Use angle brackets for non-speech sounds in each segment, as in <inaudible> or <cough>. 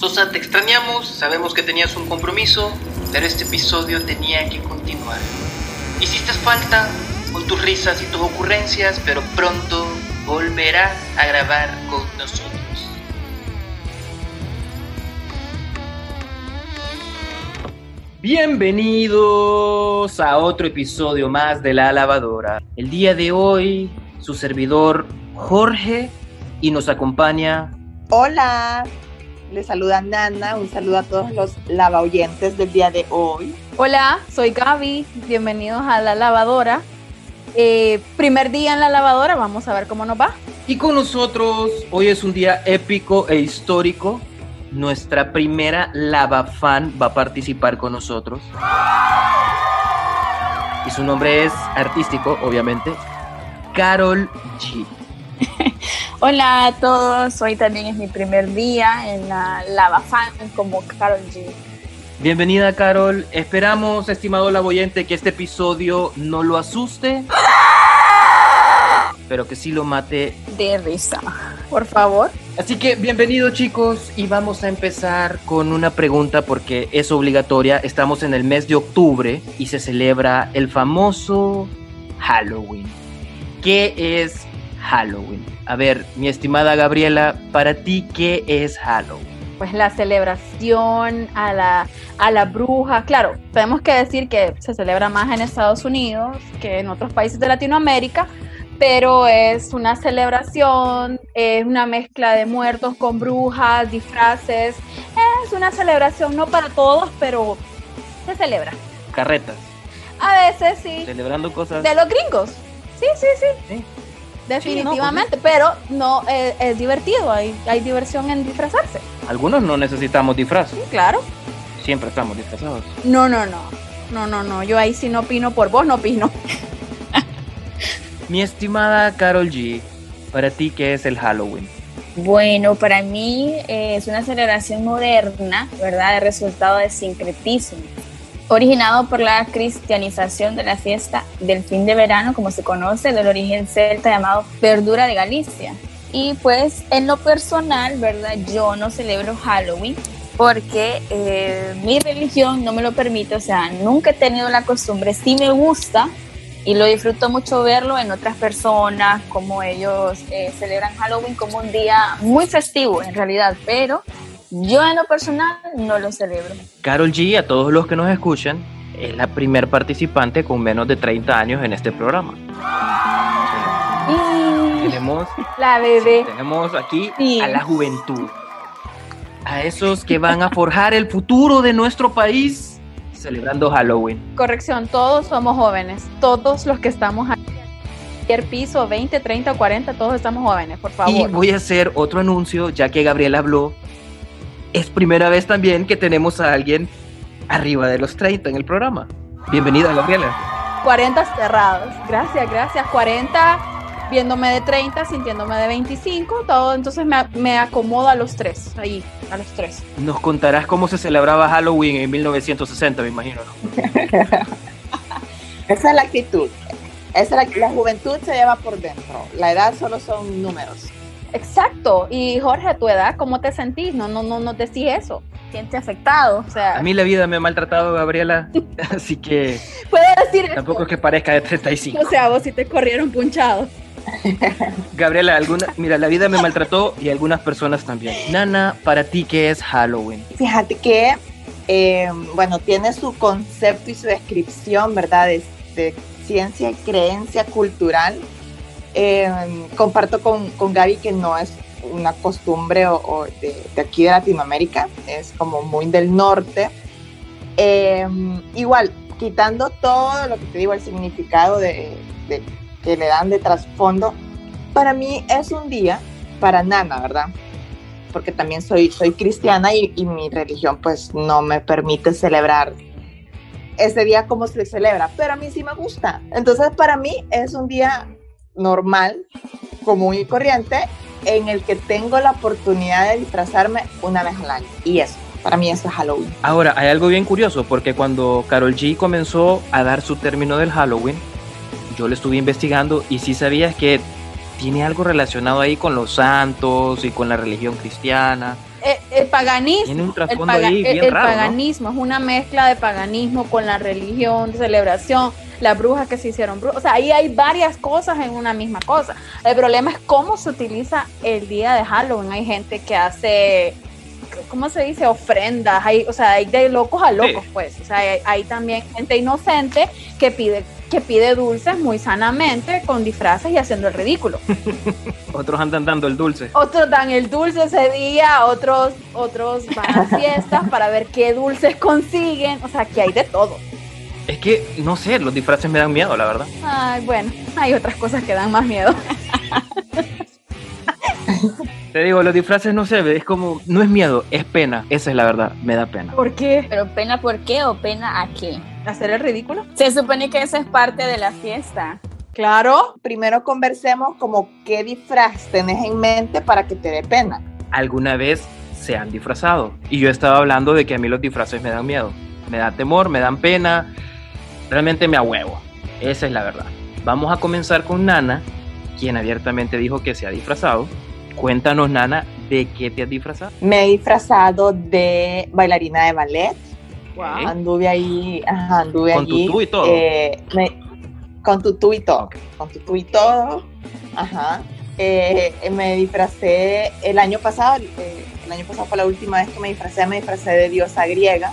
Sosa, te extrañamos, sabemos que tenías un compromiso, pero este episodio tenía que continuar. Hiciste falta con tus risas y tus ocurrencias, pero pronto volverás a grabar con nosotros. Bienvenidos a otro episodio más de La Lavadora. El día de hoy, su servidor Jorge y nos acompaña. Hola, les saluda Nana, un saludo a todos los lava oyentes del día de hoy. Hola, soy Gaby, bienvenidos a La Lavadora. Eh, primer día en La Lavadora, vamos a ver cómo nos va. Y con nosotros, hoy es un día épico e histórico nuestra primera lava fan va a participar con nosotros. Y su nombre es artístico, obviamente, Carol G. <laughs> Hola a todos, hoy también es mi primer día en la lava fan como Carol G. Bienvenida Carol, esperamos, estimado lavoyente, que este episodio no lo asuste, pero que sí lo mate de risa, por favor. Así que bienvenido chicos y vamos a empezar con una pregunta porque es obligatoria. Estamos en el mes de octubre y se celebra el famoso Halloween. ¿Qué es Halloween? A ver, mi estimada Gabriela, para ti, ¿qué es Halloween? Pues la celebración a la, a la bruja. Claro, tenemos que decir que se celebra más en Estados Unidos que en otros países de Latinoamérica, pero es una celebración, es una mezcla de muertos con brujas, disfraces. Es una celebración no para todos, pero se celebra. Carretas. A veces sí. Celebrando cosas. De los gringos. Sí, sí, sí. Definitivamente, pero no eh, es divertido, hay, hay diversión en disfrazarse. Algunos no necesitamos disfraz. Sí, claro. Siempre estamos disfrazados. No, no, no. No, no, no. Yo ahí sí no opino por vos, no opino. Mi estimada Carol G, para ti, ¿qué es el Halloween? Bueno, para mí eh, es una celebración moderna, ¿verdad? De resultado de sincretismo, originado por la cristianización de la fiesta del fin de verano, como se conoce, del origen celta llamado Verdura de Galicia. Y pues en lo personal, ¿verdad? Yo no celebro Halloween porque eh, mi religión no me lo permite, o sea, nunca he tenido la costumbre, sí me gusta, y lo disfruto mucho verlo en otras personas, como ellos eh, celebran Halloween como un día muy festivo en realidad, pero yo en lo personal no lo celebro. Carol G, a todos los que nos escuchan, es la primer participante con menos de 30 años en este programa. Tenemos la bebé. tenemos aquí a la juventud. A esos que van a forjar el futuro de nuestro país celebrando Halloween. Corrección, todos somos jóvenes, todos los que estamos aquí. Piso, 20, 30 o 40, todos estamos jóvenes, por favor. Y voy a hacer otro anuncio, ya que Gabriela habló. Es primera vez también que tenemos a alguien arriba de los 30 en el programa. Bienvenida, Gabriela. 40 cerrados. Gracias, gracias. 40 viéndome de 30, sintiéndome de 25, todo, entonces me, me acomodo a los tres, ahí, a los tres. Nos contarás cómo se celebraba Halloween en 1960, me imagino, ¿no? <laughs> Esa es la actitud. Esa es la, la juventud se lleva por dentro. La edad solo son números. Exacto. Y Jorge, a tu edad, ¿cómo te sentís? No, no, no, no decís eso. Siente afectado. O sea. A mí la vida me ha maltratado, Gabriela. <laughs> así que. <laughs> Puedo decir Tampoco es que parezca de 35. O sea, vos sí te corrieron punchado. <laughs> Gabriela, alguna, mira, la vida me maltrató y algunas personas también. Nana, para ti, ¿qué es Halloween? Fíjate que, eh, bueno, tiene su concepto y su descripción, ¿verdad? De, de ciencia y creencia cultural. Eh, comparto con, con, Gaby que no es una costumbre o, de, aquí de Latinoamérica, es como muy del norte. Eh, igual, quitando todo lo que te digo, el significado de que le dan de trasfondo, para mí es un día para Nana, ¿verdad? Porque también soy, soy cristiana y, y, mi religión pues no me permite celebrar ese día como se celebra, pero a mí sí me gusta. Entonces para mí es un día normal, común y corriente, en el que tengo la oportunidad de disfrazarme una vez al año. Y eso, para mí eso es Halloween. Ahora, hay algo bien curioso, porque cuando Carol G comenzó a dar su término del Halloween, yo lo estuve investigando y sí sabías que tiene algo relacionado ahí con los santos y con la religión cristiana. eh, el paganismo. Tiene un El, trasfondo paga- ahí el- bien el raro, ¿no? paganismo es una mezcla de paganismo con la religión, celebración, las brujas que se hicieron brujas. O sea, ahí hay varias cosas en una misma cosa. El problema es cómo se utiliza el día de Halloween. Hay gente que hace, ¿cómo se dice? Ofrendas. Hay, o sea, hay de locos a locos, pues. O sea, hay, hay también gente inocente que pide que pide dulces muy sanamente con disfraces y haciendo el ridículo. <laughs> Otros andan dando el dulce. Otros dan el dulce ese día, otros, otros van a fiestas para ver qué dulces consiguen. O sea, que hay de todo. Es que, no sé, los disfraces me dan miedo, la verdad. Ay, bueno, hay otras cosas que dan más miedo. Te digo, los disfraces no sé, es como, no es miedo, es pena. Esa es la verdad, me da pena. ¿Por qué? Pero pena por qué o pena a qué. ¿Hacer el ridículo? Se supone que eso es parte de la fiesta. Claro. Primero conversemos como qué disfraz tenés en mente para que te dé pena. Alguna vez se han disfrazado. Y yo estaba hablando de que a mí los disfraces me dan miedo. Me da temor, me dan pena. Realmente me ahuevo. Esa es la verdad. Vamos a comenzar con Nana, quien abiertamente dijo que se ha disfrazado. Cuéntanos, Nana, ¿de qué te has disfrazado? Me he disfrazado de bailarina de ballet. Ok. Anduve ahí, ajá, anduve Con allí. tutú y todo. eh, me- con tutú y todo. Ok. Con tutú y todo. Ajá. Eh, me disfracé el año pasado, eh, el año pasado fue la última vez que me disfracé, me disfracé de diosa griega,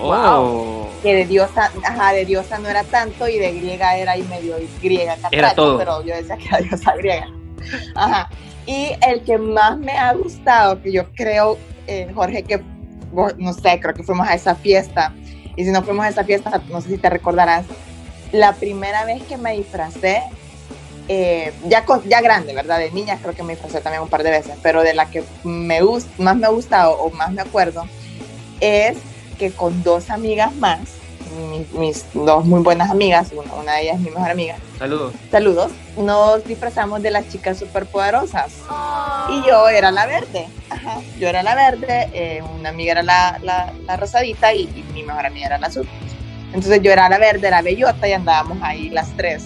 Oh. que de diosa, ajá, de diosa no era tanto y de griega era ahí medio griega catracha, Era todo. pero yo decía que era diosa griega. Ajá. Y el que más me ha gustado, que yo creo, eh, Jorge, que vos- no sé, creo que fuimos a esa fiesta, y si no fuimos a esa fiesta, no sé si te recordarás, la primera vez que me disfracé, eh, ya, con- ya grande, ¿verdad? De niña creo que me disfracé también un par de veces, pero de la que me más me ha gustado o más me acuerdo es que con dos amigas más, mis, mis dos muy buenas amigas, una, una de ellas es mi mejor amiga, Saludos. saludos, nos disfrazamos de las chicas superpoderosas. Y yo era la verde, ajá, yo era la verde, eh, una amiga era la, la, la rosadita y, y mi mejor amiga era la azul. Entonces yo era la verde, la bellota y andábamos ahí las tres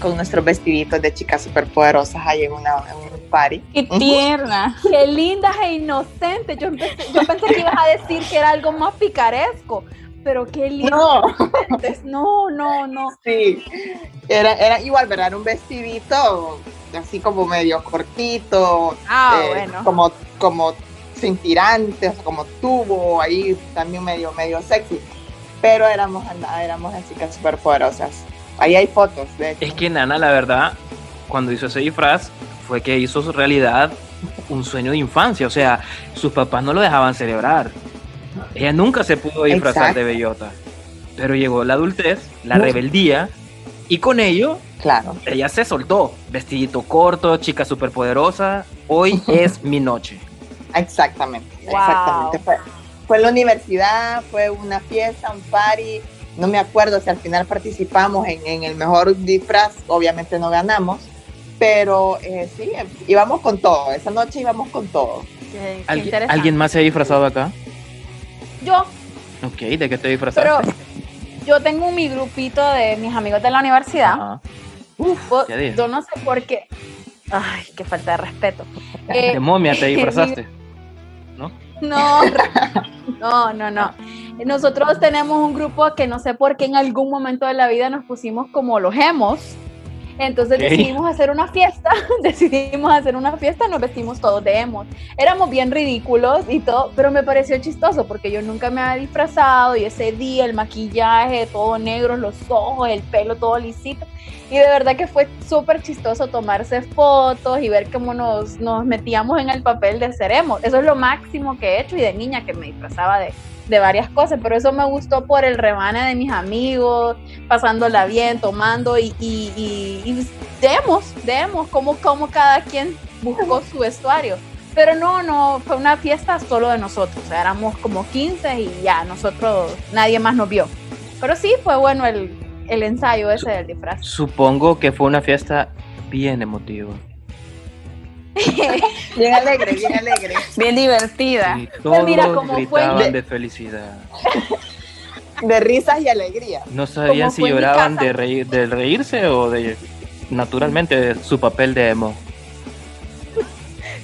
con nuestros vestiditos de chicas superpoderosas ahí en, una, en un party. ¡Qué tierna! Qué lindas e inocentes. Yo, empecé- yo pensé que ibas a decir que era algo más picaresco. Pero qué No, lindas. No, no, no. sí, era, era igual, ¿verdad? Era un vestidito así como medio cortito, Ah, eh, bueno. como, como sin tirantes, como tubo, ahí también medio, medio sexy. Pero éramos, éramos las chicas superpoderosas. Ahí hay fotos, de hecho. Es que Nana, la verdad, cuando hizo ese disfraz, fue que hizo su realidad un sueño de infancia. O sea, sus papás no lo dejaban celebrar. Ella nunca se pudo disfrazar Exacto. de bellota. Pero llegó la adultez, la rebeldía, y con ello Claro. ella se soltó. Vestidito corto, chica superpoderosa. Hoy <laughs> es mi noche. Exactamente, Wow. exactamente. Fue, fue en la universidad, fue una fiesta, un party. No me acuerdo si al final participamos en, en el mejor disfraz, obviamente no ganamos, pero eh, sí, íbamos con todo. Esa noche íbamos con todo. Qué- qué ¿Alguien, interesante. ¿alguien más se ha disfrazado acá? Yo, Ok, ¿de qué te disfrazaste? pero yo tengo mi grupito de mis amigos de la universidad. Ajá. Yo- no sé por qué. Ay, qué falta de respeto. Eh, De momia te <laughs> disfrazaste. <laughs> No, no, no, no. Nosotros tenemos un grupo que no sé por qué en algún momento de la vida nos pusimos como los hemos. Entonces decidimos hacer una fiesta, <laughs> decidimos hacer una fiesta, nos vestimos todos de emos. Éramos bien ridículos y todo, pero me pareció chistoso porque yo nunca me había disfrazado y ese día el maquillaje todo negro, los ojos, el pelo todo lisito. Y de verdad que fue súper chistoso tomarse fotos y ver cómo nos, nos metíamos en el papel de ser emo. Eso es lo máximo que he hecho y de niña que me disfrazaba de, de varias cosas, pero eso me gustó por el rebane de mis amigos, pasándola bien, tomando y, y, y, y demos, demos, como, como cada quien buscó su vestuario. Pero no, no, fue una fiesta solo de nosotros, o sea, éramos como 15 y ya, nosotros, nadie más nos vio. Pero sí, fue bueno el, el ensayo ese del disfraz. Supongo que fue una fiesta bien emotiva. <laughs> Bien alegre, bien alegre. Bien divertida. Y todos mira cómo fue gritaban de felicidad. <laughs> De risas y alegría. No sabían Como si lloraban de, reír, de reírse o de, naturalmente, de su papel de emo.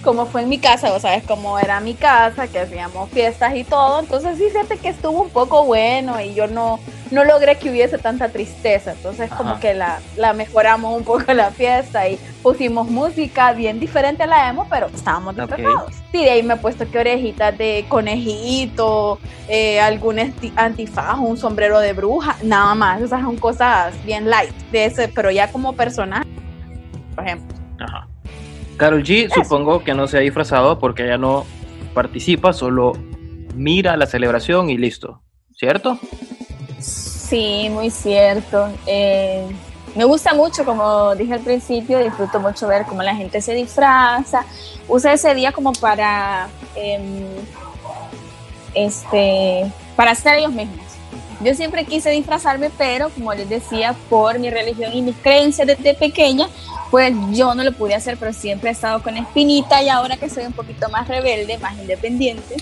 Como fue en mi casa, vos sabes cómo era mi casa, que hacíamos fiestas y todo, entonces sí, fíjate que estuvo un poco bueno y yo no, no logré que hubiese tanta tristeza, entonces como Ajá. que la, la mejoramos un poco la fiesta y pusimos música bien diferente a la emo, pero estábamos disfrazados. Sí, de ahí me he puesto que orejitas de conejito, eh, algún antifaz, un sombrero de bruja, nada más, esas son cosas bien light de ese, pero ya como personaje, por ejemplo. Ajá. Carol G, supongo que no se ha disfrazado porque ella no participa, solo mira la celebración y listo. ¿Cierto? Sí, muy cierto. Eh, me gusta mucho, como dije al principio, disfruto mucho ver cómo la gente se disfraza, usa ese día como para, em, este, para ser ellos mismos. Yo siempre quise disfrazarme, pero como les decía, por mi religión y mis creencias desde pequeña, pues yo no lo pude hacer, pero siempre he estado con espinita y ahora que soy un poquito más rebelde, más independiente,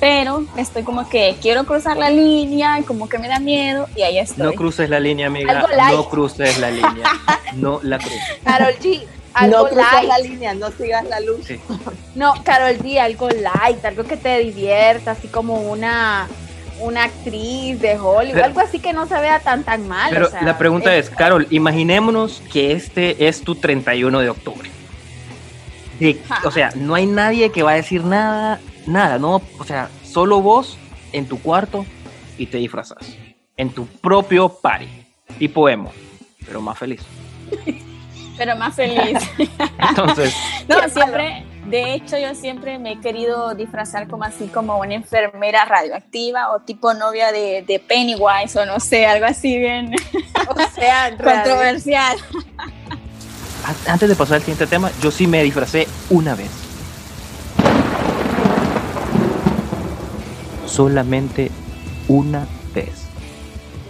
pero estoy como que quiero cruzar la línea, como que me da miedo y ahí estoy. No cruces la línea, amiga. Algo light. No cruces la línea. <laughs> No la cruces. Carol G, algo No cruzas light. la línea, no sigas la luz. Sí. No, Carol G, algo light, algo que te divierta, así como una, una actriz de Hollywood, Pero- algo así que no se vea tan tan mal. Pero o sea, la pregunta es, Carol, imaginémonos que este es tu 31 de octubre. De- o sea, no hay nadie que va a decir nada, nada, ¿no? O sea, solo vos en tu cuarto y te disfrazas. En tu propio party. Tipo emo, pero más feliz. <laughs> pero más feliz. <laughs> Entonces, No, siempre, de hecho yo siempre me he querido disfrazar como así como una enfermera radioactiva o tipo novia de, de Pennywise o no sé, algo así bien o sea, <laughs> controversial. antes de pasar al siguiente tema, yo sí me disfracé una vez. Solamente una vez.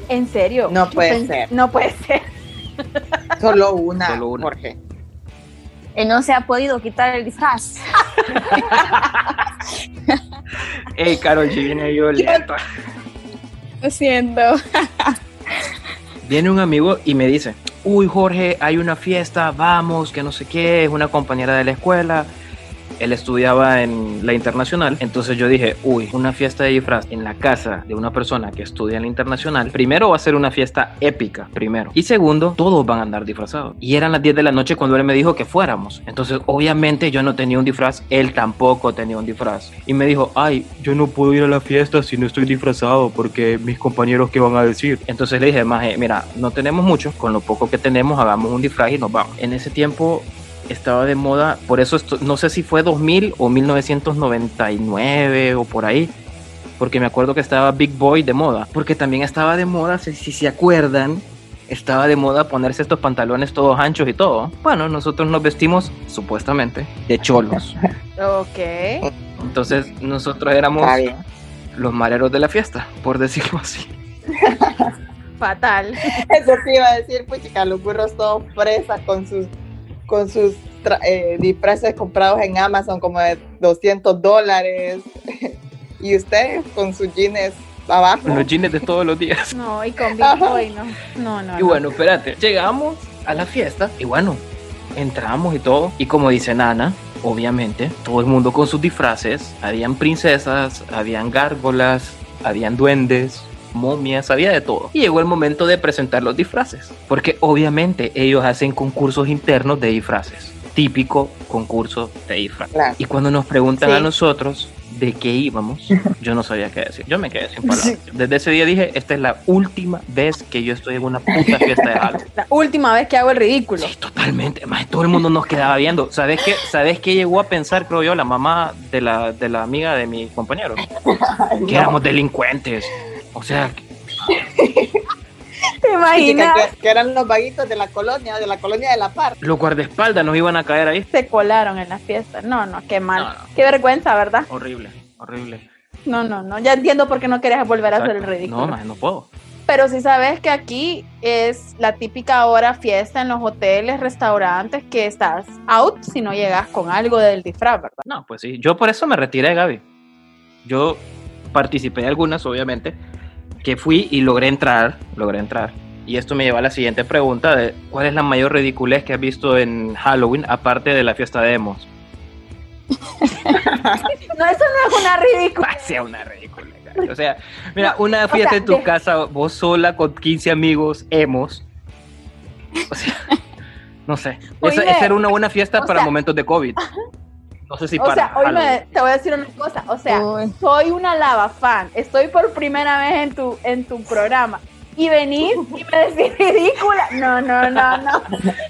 ¿En serio? No puede ser. No puede ser. Solo una, Solo una. Jorge. Y no se ha podido quitar el disfraz. Ey, Carol G viene violenta. Lo siento. Viene un amigo y me dice, uy Jorge, hay una fiesta, vamos, que no sé qué, es una compañera de la escuela. Él estudiaba en la internacional, entonces yo dije, uy, una fiesta de disfraz en la casa de una persona que estudia en la internacional, primero va a ser una fiesta épica, primero. Y segundo, todos van a andar disfrazados. Y eran las 10 de la noche cuando él me dijo que fuéramos. Entonces, obviamente yo no tenía un disfraz, él tampoco tenía un disfraz. Y me dijo, ay, yo no puedo ir a la fiesta si no estoy disfrazado porque mis compañeros qué van a decir. Entonces le dije, maje, mira, no tenemos mucho, con lo poco que tenemos hagamos un disfraz y nos vamos. En ese tiempo estaba de moda, por eso esto- no sé si fue 2000 o 1999 o por ahí, porque me acuerdo que estaba Big Boy de moda, porque también estaba de moda, si, si se acuerdan, estaba de moda ponerse estos pantalones todos anchos y todo. Bueno, nosotros nos vestimos supuestamente de cholos. <laughs> Ok. Entonces nosotros éramos los mareros de la fiesta, por decirlo así. <laughs> Fatal. Eso te iba a decir, pues chica, los burros todos fresas con sus con sus tra- eh, disfraces comprados en Amazon como de 200 dólares. <laughs> y ustedes con sus jeans abajo. Los jeans de todos los días. No, y con. Boy, no. No, no. Y no. bueno, espérate, llegamos a la fiesta y bueno, entramos y todo. Y como dice Nana, obviamente, todo el mundo con sus disfraces. Habían princesas, habían gárgolas, habían duendes, momias, había de todo. Y llegó el momento de presentar los disfraces. Porque obviamente ellos hacen concursos internos de disfraces. Típico concurso de disfraces. Claro. Y cuando nos preguntan Sí. a nosotros de qué íbamos, <laughs> yo no sabía qué decir. Yo me quedé sin palabras. Desde ese día dije, esta es la última vez que yo estoy en una puta fiesta de Halloween. <laughs> La última vez que hago el ridículo. Sí, totalmente. Más todo el mundo nos quedaba viendo. ¿Sabes qué? ¿Sabes qué llegó a pensar, creo yo, la mamá de la, de la amiga de mi compañero? <laughs> Que éramos delincuentes. O sea, <laughs> ¿Te imaginas? Que, que eran los vaguitos de la colonia, de la colonia de la par. los guardaespaldas nos iban a caer ahí. Se colaron en la fiesta. No, no, qué mal. No, no. Qué vergüenza, ¿verdad? Horrible, horrible. No, no, no. Ya entiendo por qué no querías volver a hacer el ridículo. No, más no puedo. Pero sí sabes que aquí es la típica hora fiesta en los hoteles, restaurantes, que estás out si no llegas con algo del disfraz, ¿verdad? No, pues sí. Yo por eso me retiré, Gaby. Yo participé de algunas, obviamente, que fui y logré entrar, logré entrar. Y esto me lleva a la siguiente pregunta de cuál es la mayor ridiculez que has visto en Halloween aparte de la fiesta de emos. no, eso no es una ridícula. <laughs> Sea una ridícula. O sea, mira, una fiesta en tu casa, vos sola con 15 amigos, hemos. O sea, no sé. Esa, era una buena fiesta para momentos de COVID. No sé si o sea, hoy te voy a decir una cosa. O sea, soy una lava fan. Estoy por primera vez en tu, en tu programa. Y venís y me decís ridícula. No, no, no, no.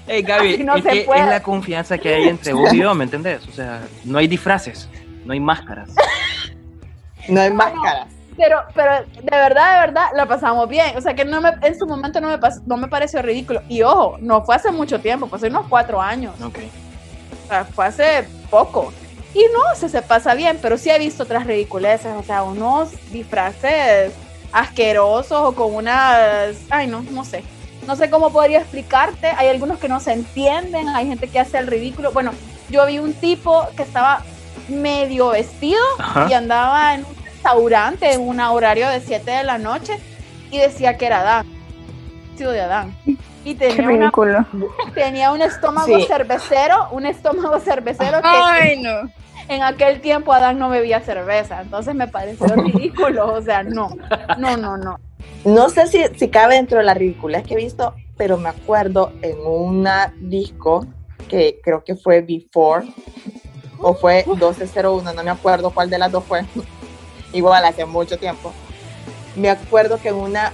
Hey, Gaby, no es, que es la confianza que hay entre vos y yo, ¿me entendés? O sea, no hay disfraces, no hay máscaras. No hay máscaras. Pero, pero de verdad, de verdad, la pasamos bien. O sea, que no me, en su momento no me, no me pareció ridículo. Y ojo, no fue hace mucho tiempo, fue hace unos cuatro años. Ok. O sea, fue hace poco. Y no, se, se pasa bien, pero sí he visto otras ridiculeces, o sea, unos disfraces asquerosos o con unas, ay no, no sé, no sé cómo podría explicarte, hay algunos que no se entienden, hay gente que hace el ridículo, bueno, yo vi un tipo que estaba medio vestido y andaba en un restaurante en un horario de 7 de la noche y decía que era Adán, vestido de Adán. Y tenía, tenía un estómago cervecero, un estómago cervecero Ay, no. En aquel tiempo Adán no bebía cerveza, entonces me pareció <laughs> ridículo, o sea, no, no, no, no. No sé si, si cabe dentro de la ridiculez que he visto, pero me acuerdo en una disco que creo que fue Before o fue 1201, no me acuerdo cuál de las dos fue. <laughs> Igual hace mucho tiempo. Me acuerdo que en una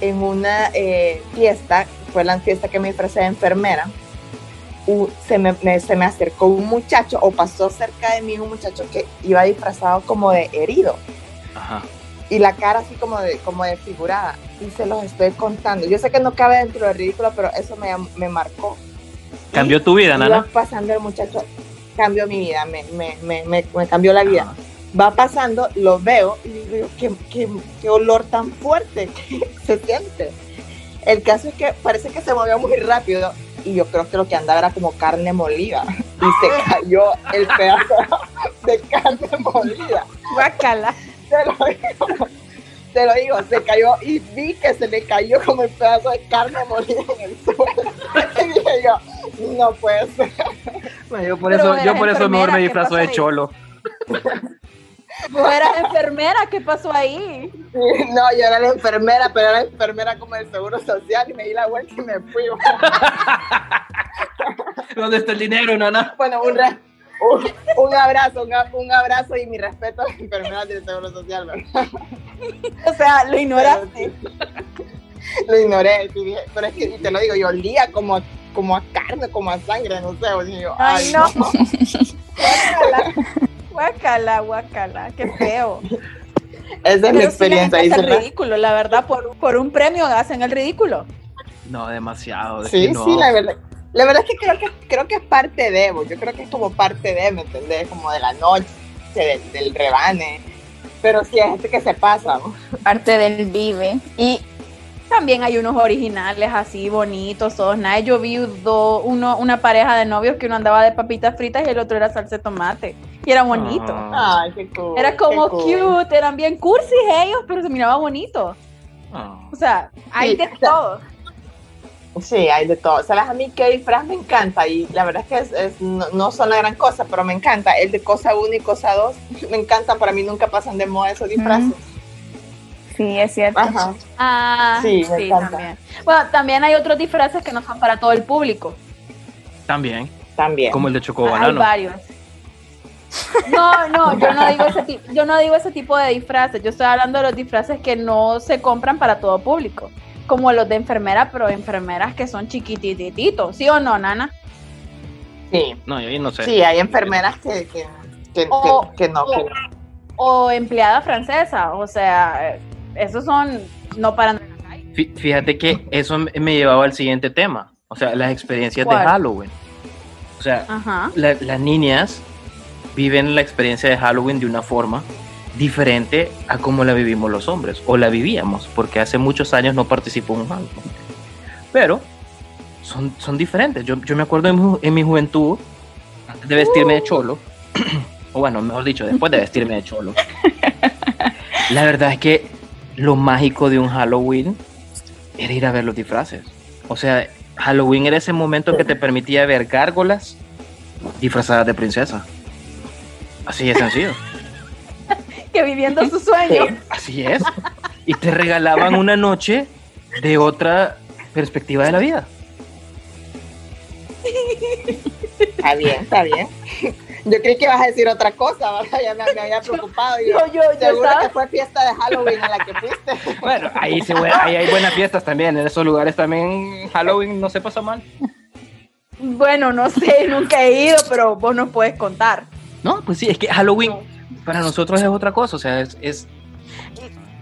en una eh, fiesta, fue la fiesta que me disfrazé de enfermera, se, me, se me acercó un muchacho o pasó cerca de mí un muchacho que iba disfrazado como de herido. Y la cara así como, de, como desfigurada. Y se los estoy contando. Yo sé que no cabe dentro del ridículo, pero eso me, me marcó. ¿Cambió tu vida, Nana? pasando el muchacho, cambió mi vida, me, me, me, me cambió la vida va pasando, lo veo y digo, qué, qué, qué olor tan fuerte que <laughs> se siente. El caso es que parece que se movió muy rápido y yo creo que lo que andaba era como carne molida y se <laughs> cayó el pedazo de carne molida. Guacala. Te lo digo, te lo digo, se cayó y vi que se le cayó como el pedazo de carne molida en el suelo. <laughs> Y dije yo, no puede ser. yo por eso, yo por eso mejor me disfrazo de cholo. ¿Vos eras enfermera? ¿Qué pasó ahí? <laughs> no, yo era la enfermera, pero era enfermera como del Seguro Social y me di la vuelta y me fui. <laughs> ¿Dónde está el dinero, nana? Bueno, un, un, abrazo, un, abrazo y mi respeto a las enfermeras del Seguro Social, ¿verdad? o sea, lo ignoraste. lo ignoré, pero es que te lo digo, yo olía como, como a carne, como a sangre, no sé, ay, no. no. <laughs> Guacala, guacala, qué feo. <laughs> Esa es mi experiencia. es ridículo, la verdad, por, por un premio hacen el ridículo. No, demasiado. Sí, sí, la verdad. La verdad es que creo que creo que es parte de, yo creo que es como parte de, ¿me entendés? Como de la noche, del, del rebane. Pero sí hay gente que se pasa. Parte del vive. Y también hay unos originales así bonitos, todos nada. Yo vi uno, una pareja de novios que uno andaba de papitas fritas y el otro era salsa de tomate. Y era bonito. Ah. Ay, qué cool, era como cute, eran bien cursis ellos, pero se miraba bonito. Ah. O sea, hay de todo. Sí, hay de todo. ¿Sabes? A mí que disfraz me encanta y la verdad es que es, no, son la gran cosa, pero me encanta. El de cosa 1 y cosa 2 <laughs> me encantan. Para mí nunca pasan de moda esos disfraces. Sí, es cierto. Ah, sí, también. Bueno, también hay otros disfraces que no son para todo el público. También. También. Como el de chocobanano. Hay varios. No, no, yo no digo ese yo no digo ese tipo de disfraces. Yo estoy hablando de los disfraces que no se compran para todo público, como los de enfermera, pero enfermeras que son chiquitititos, ¿sí o no, Nana? Sí. No, yo no sé. Sí, hay enfermeras que, que, que, que no. O empleada francesa, o sea, esos son no para Fíjate que eso me llevaba al siguiente tema, o sea, las experiencias de Halloween. O sea, las niñas viven la experiencia de Halloween de una forma diferente a como la vivimos los hombres, o la vivíamos, porque hace muchos años no participó en un Halloween. Pero son, son diferentes. Yo, yo me acuerdo en, en, mi juventud, antes de vestirme de cholo, <clears throat> o bueno, mejor dicho, después de vestirme de cholo, <laughs> la verdad es que lo mágico de un Halloween era ir a ver los disfraces. O sea, Halloween era ese momento que te permitía ver gárgolas disfrazadas de princesa. Así de sencillo. <laughs> que viviendo su sueño. Sí. <laughs> Así es. Y te regalaban una noche de otra perspectiva de la vida. Está bien, está bien. Yo creí que ibas a decir otra cosa, ¿verdad? Ya me, me había <laughs> preocupado. y yo, Yo, yo, yo seguro estaba- que fue fiesta de Halloween a la que fuiste. <laughs> Bueno, ahí, se, ahí hay buenas fiestas también. En esos lugares también Halloween no se pasa mal. Bueno, no sé, <laughs> nunca he ido, pero vos nos puedes contar. No, pues sí, es que Halloween para nosotros es otra cosa. O sea, es, es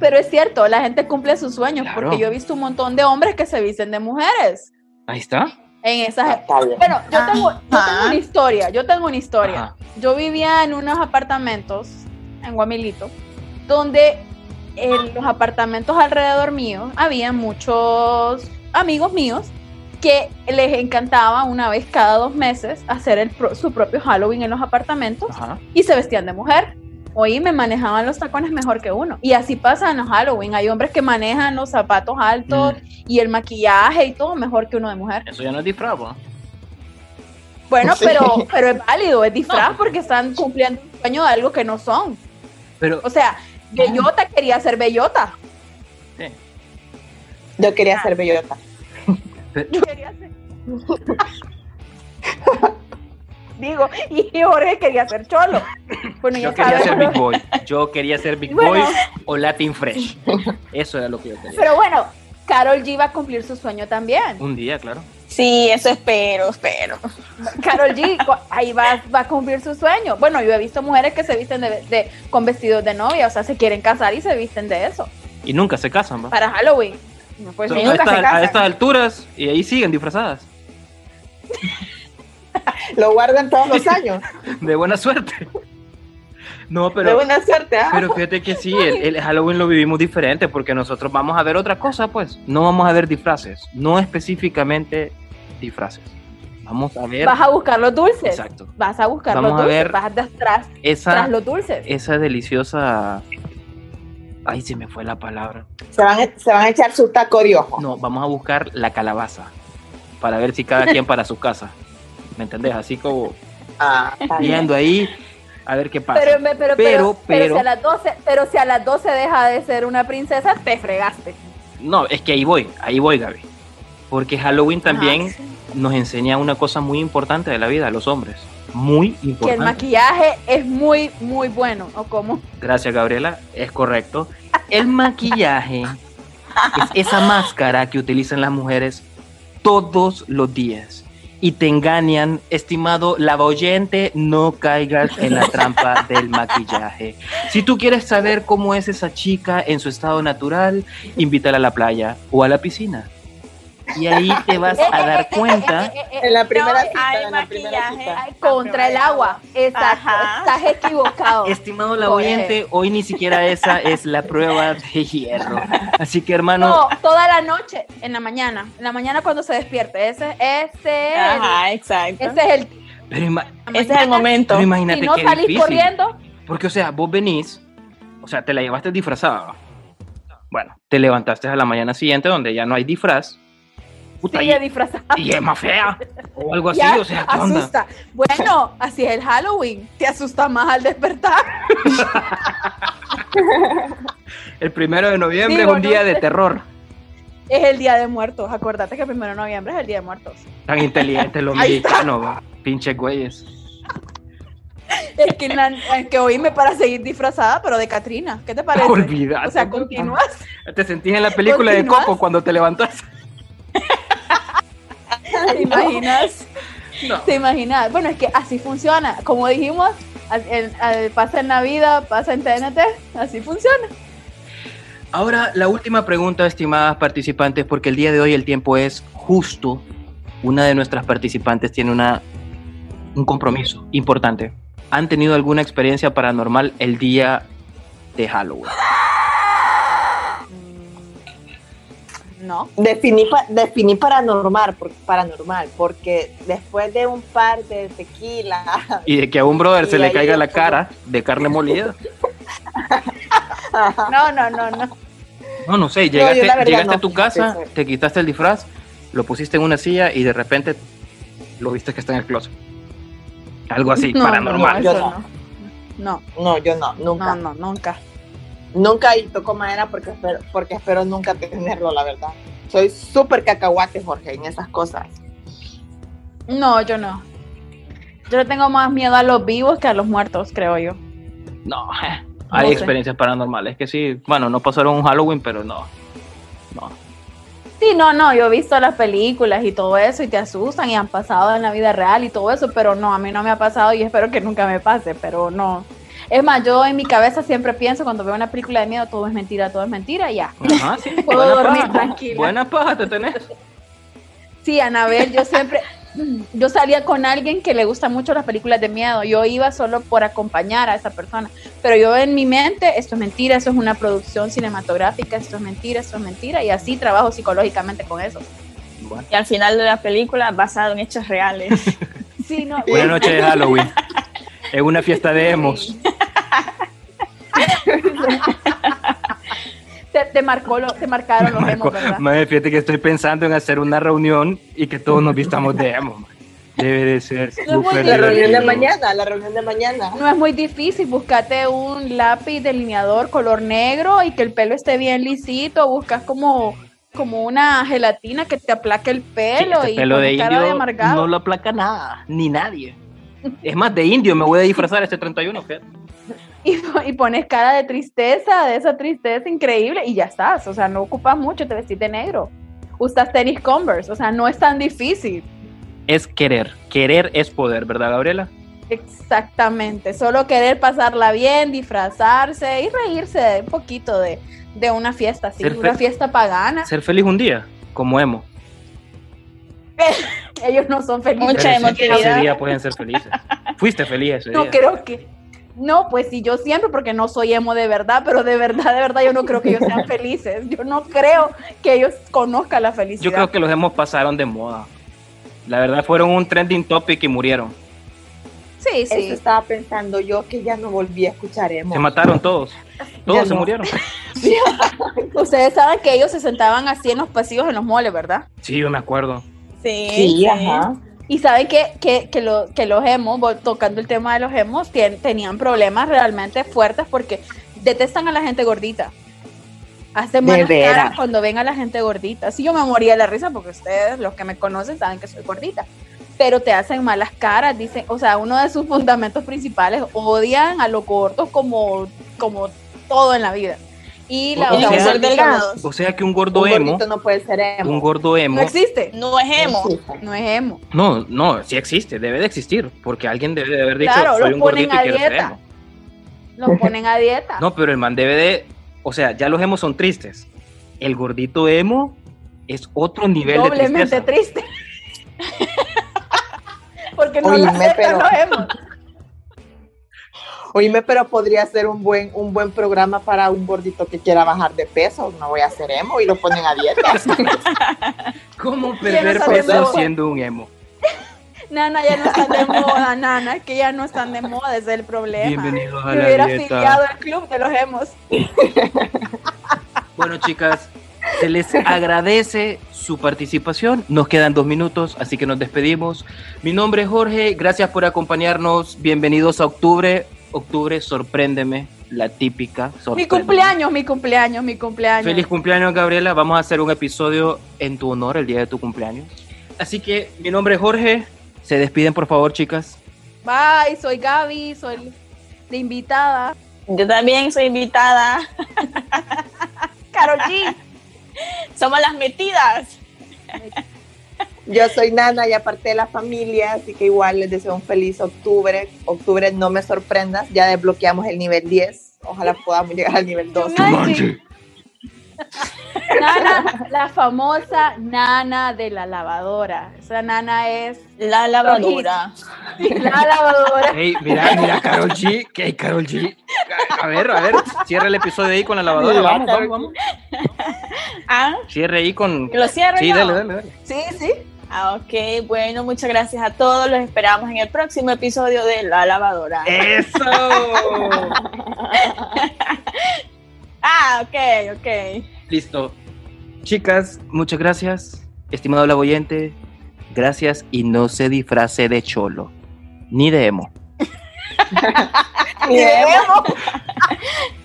Pero es cierto, la gente cumple sus sueños, Claro. porque yo he visto un montón de hombres que se visten de mujeres ahí está. En esas... Está bien. Bueno, yo tengo, yo tengo una historia, yo tengo una historia. Ajá. Yo vivía en unos apartamentos en Guamilito, donde en los apartamentos alrededor mío había muchos amigos míos que les encantaba una vez cada dos meses hacer el pro- su propio Halloween en los apartamentos Ajá. y se vestían de mujer. Hoy me manejaban los tacones mejor que uno. Y así pasa en los Halloween. Hay hombres que manejan los zapatos altos y el maquillaje y todo mejor que uno de mujer. Eso ya no es disfraz, ¿no? Bueno, Sí. pero, <laughs> pero es válido, es disfraz No. porque están cumpliendo un sueño de algo que no son. Pero O sea, Bellota quería ser Bellota. sí. Yo quería ser bellota. Yo quería ser. <laughs> Digo, <laughs> y Jorge quería ser Cholo. Bueno, yo ya quería sabes, ser Big Boy. <laughs> Yo quería ser Big Bueno. Boy o Latin Fresh. Eso era lo que yo quería. Pero bueno, Carol G va a cumplir su sueño también. Un día, claro. Sí, eso espero, espero. Carol G, ahí va, va a cumplir su sueño. Bueno, yo he visto mujeres que se visten de, de- con vestidos de novia, o sea, se quieren casar y se visten de eso Y nunca se casan, ¿va? para Halloween. Pues a, nunca esta- se a casan. estas alturas, y ahí siguen disfrazadas. <laughs> Lo guardan todos los <laughs> años. De buena suerte. No, de pero, buena suerte, ¿ah? pero fíjate que sí, el, el Halloween lo vivimos diferente porque nosotros vamos a ver otra cosa, pues. No vamos a ver disfraces, no específicamente disfraces. Vamos a ver. Vas a buscar los dulces. Exacto. Vas a buscar Vamos los a dulces. ver Vas tras, tras Esa, los dulces. esa deliciosa. Ay, se me fue la palabra. Se van, a- se van a echar su taco de ojo. No, vamos a buscar la calabaza para ver si cada quien para su casa. <laughs> ¿Me entendés? Así como Ah, viendo ahí a ver qué pasa. Pero, me- pero, pero, Pero- pero, pero- si a las 12, pero si a las 12 deja de ser una princesa, te fregaste. No, es que ahí voy, ahí voy, Gaby. Porque Halloween también Ajá, sí. nos enseña una cosa muy importante de la vida, a los hombres. Muy Que el importante. maquillaje es muy, muy bueno. ¿O cómo? Gracias, Gabriela. Es correcto. El maquillaje es esa máscara que utilizan las mujeres todos los días. Y te engañan, estimado lavaoyente, no caigas en la trampa <laughs> del maquillaje. Si tú quieres saber cómo es esa chica en su estado natural, invítala a la playa o a la piscina. Y ahí te vas a dar cuenta. <laughs> En la primera No, cita, hay en la primera maquillaje. cita. Contra el agua. Exacto. Ajá. Estás equivocado. <laughs> Estimado lavaoyente, hoy ni siquiera esa es la prueba de hierro. Así que, hermano, No, toda la noche, en la mañana. En la mañana cuando se despierte. Ese, ese, Ajá, exacto. ese es el. pero, ima- Ese es el momento. pero imagínate Si no qué salís difícil. corriendo, Porque, o sea, vos venís, o sea, te la llevaste disfrazada. Bueno, te levantaste a la mañana siguiente donde ya no hay disfraz. Puta, sigue y, disfrazado. y es más fea. O algo así, Ya, o sea, ¿qué onda? asusta. Bueno, así es el Halloween. Te asusta más al despertar. <laughs> El primero de noviembre Digo, es un día de terror. Es el día de muertos. Acuérdate que el primero de noviembre es el día de muertos. Tan inteligentes los <laughs> mexicanos, pinches güeyes. Es que, la- es que oíme para seguir disfrazada, pero de Katrina. ¿Qué te parece? <laughs> Olvídate. O sea, continúas. Te sentís en la película de. Coco cuando te levantas. <laughs> ¿Te imaginas? No. ¿Te imaginas? Bueno, es que así funciona. Como dijimos, el- pasa en la vida, pasa en TNT. Así funciona. Ahora, la última pregunta, estimadas participantes, porque el día de hoy el tiempo es justo. Una de nuestras participantes tiene una, un compromiso importante. ¿Han tenido alguna experiencia paranormal el día de Halloween? <laughs> No. Definí, definí paranormal, por- paranormal, porque después de un par de tequila, Y de que a un brother se le caiga la cara de carne molida. No, no, no, no. No, no sé, llegaste, llegaste no, a tu casa, sí. te quitaste el disfraz, lo pusiste en una silla y de repente lo viste que está en el closet. Algo así, No, paranormal. no, Yo no. no, No, yo no, nunca. no, no, nunca. Nunca y toco madera porque espero, porque espero nunca tenerlo, la verdad. Soy súper cacahuate, Jorge, en esas cosas. No, yo no. Yo le tengo más miedo a los vivos que a los muertos, creo yo. No, <laughs> hay No sé. experiencias paranormales que sí, bueno, no pasaron un Halloween, pero no. No. Sí, no, no, yo he visto las películas y todo eso y te asustan y han pasado en la vida real y todo eso, pero no, a mí no me ha pasado y espero que nunca me pase, pero no. Es más, yo en mi cabeza siempre pienso cuando veo una película de miedo, todo es mentira, todo es mentira y ya. Ajá, sí. <laughs> Puedo buena dormir paja. tranquila. Buena paja te tenés. Sí, Anabel, yo siempre, yo salía con alguien que le gusta mucho las películas de miedo, yo iba solo por acompañar a esa persona, pero yo en mi mente, esto es mentira, eso es una producción cinematográfica, esto es mentira, esto es mentira, y así trabajo psicológicamente con eso. Bueno. Y al final de la película, basado en hechos reales. <laughs> Sí, no, Buena noche de Halloween. <laughs> Es una fiesta de emos. <laughs> te, te marcó lo- te marcaron los emos, ¿verdad? madre, fíjate que estoy pensando en hacer una reunión y que todos nos vistamos de emo. Debe de ser No es muy súper La reunión de mañana, la reunión de mañana. No es muy difícil, búscate un lápiz delineador color negro y que el pelo esté bien lisito, buscas como, como una gelatina que te aplaque el Sí, pelo este y pelo de indio amargado. no lo aplaca nada, ni nadie. Es más, de indio me voy a disfrazar este 31, fíjate. Y, po- <laughs> y pones cara de tristeza, de esa tristeza increíble y ya estás, o sea, no ocupas mucho, te vestís de negro. Usas tenis Converse, o sea, no es tan difícil. Es querer. Querer es poder, ¿verdad, Gabriela? Exactamente, solo querer pasarla bien, disfrazarse y reírse un poquito de, de una fiesta así, una fiesta pagana. Ser feliz un día, como emo. <laughs> Ellos no son felices. Mucha emotividad. Ese día pueden ser felices. Fuiste feliz ese No día. creo que. No, pues sí, yo siempre, porque no soy emo de verdad, pero de verdad, de verdad, yo no creo que ellos sean <laughs> felices. Yo no creo que ellos conozcan la felicidad. Yo creo que los emos pasaron de moda. La verdad fueron un trending topic y murieron. Sí, Eso sí. estaba pensando yo que ya no volví a escuchar emo. Se mataron todos. Todos Ya se no. murieron. <laughs> <laughs> Ustedes saben que ellos se sentaban así en los pasillos en los moles, ¿verdad? Sí, yo me acuerdo. Sí, Sí, ajá. Y saben que, que, que, lo- que los emos, vol- tocando el tema de los emos, tien- tenían problemas realmente fuertes porque detestan a la gente gordita. Hacen malas caras cuando ven a la gente gordita. Sí, yo me moría de la risa porque ustedes, los que me conocen, saben que soy gordita. Pero te hacen malas caras, dicen, o sea, uno de sus fundamentos principales, odian a los gordos como, como todo en la vida. Y la O les sea, ser otra- delgados. O sea que un gordo Un emo, no puede ser emo. un gordo emo, no existe, No es emo. No es emo. no, no, sí existe, debe de existir, porque alguien debe de haber dicho, Claro, soy un ponen gordito y a quiero ser dieta. emo. Los ponen a dieta. <laughs> No, pero el man debe de, o sea, ya los emos son tristes. El gordito emo es otro nivel de doblemente tristeza. triste. <laughs> Porque no Oíme, lo aceptan pero- los emos. Oíme, pero podría ser un buen, un buen programa para un gordito que quiera bajar de peso. No voy a hacer emo y lo ponen a dieta. <laughs> ¿Cómo perder peso siendo un emo? Nana, ya no están de moda, Nana, es que ya no están de moda, ese es el problema. Bienvenidos a Me la hubiera afiliado al club de los emos. Bueno, chicas, se les agradece su participación. Nos quedan dos minutos, así que nos despedimos. Mi nombre es Jorge, gracias por acompañarnos. Bienvenidos a octubre. Octubre, sorpréndeme, la típica. Mi cumpleaños, mi cumpleaños, mi cumpleaños. Feliz cumpleaños, Gabriela. Vamos a hacer un episodio en tu honor el día de tu cumpleaños. Así que mi nombre es Jorge. Se despiden, por favor, chicas. Bye, soy Gaby, soy la invitada. Yo también soy invitada. Carol G. <laughs> Somos las metidas. Yo soy Nana y aparte de la familia, así que igual les deseo un feliz octubre. Octubre, no me sorprendas, ya desbloqueamos el nivel 10. Ojalá podamos llegar al nivel 12. Manche. Nana, la famosa nana de la lavadora. Esa nana es La lavadora. la lavadora. Hey, mira, mira, Carol G. ¿Qué hay, Carol G? A ver, a ver, cierra el episodio ahí con la lavadora. Vamos, vamos, vamos. Ah, Cierre ahí con. ¿lo cierro Sí, yo? dale, dale, dale. Sí, sí. Ah, ok, bueno, muchas gracias a todos. Los esperamos en el próximo episodio de La Lavadora. ¡Eso! <laughs> Ah, ok, ok. Listo. Chicas, muchas gracias. Estimado lagoyente, gracias y no se disfrace de cholo, ni de emo. <laughs> Ni de Nemo. <laughs>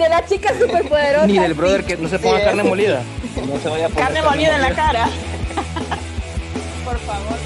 De la chica superpoderosa. Ni del brother que no se ponga Sí. carne molida. <laughs> No se vaya a poner Carne molida en la cara. <laughs> Por favor.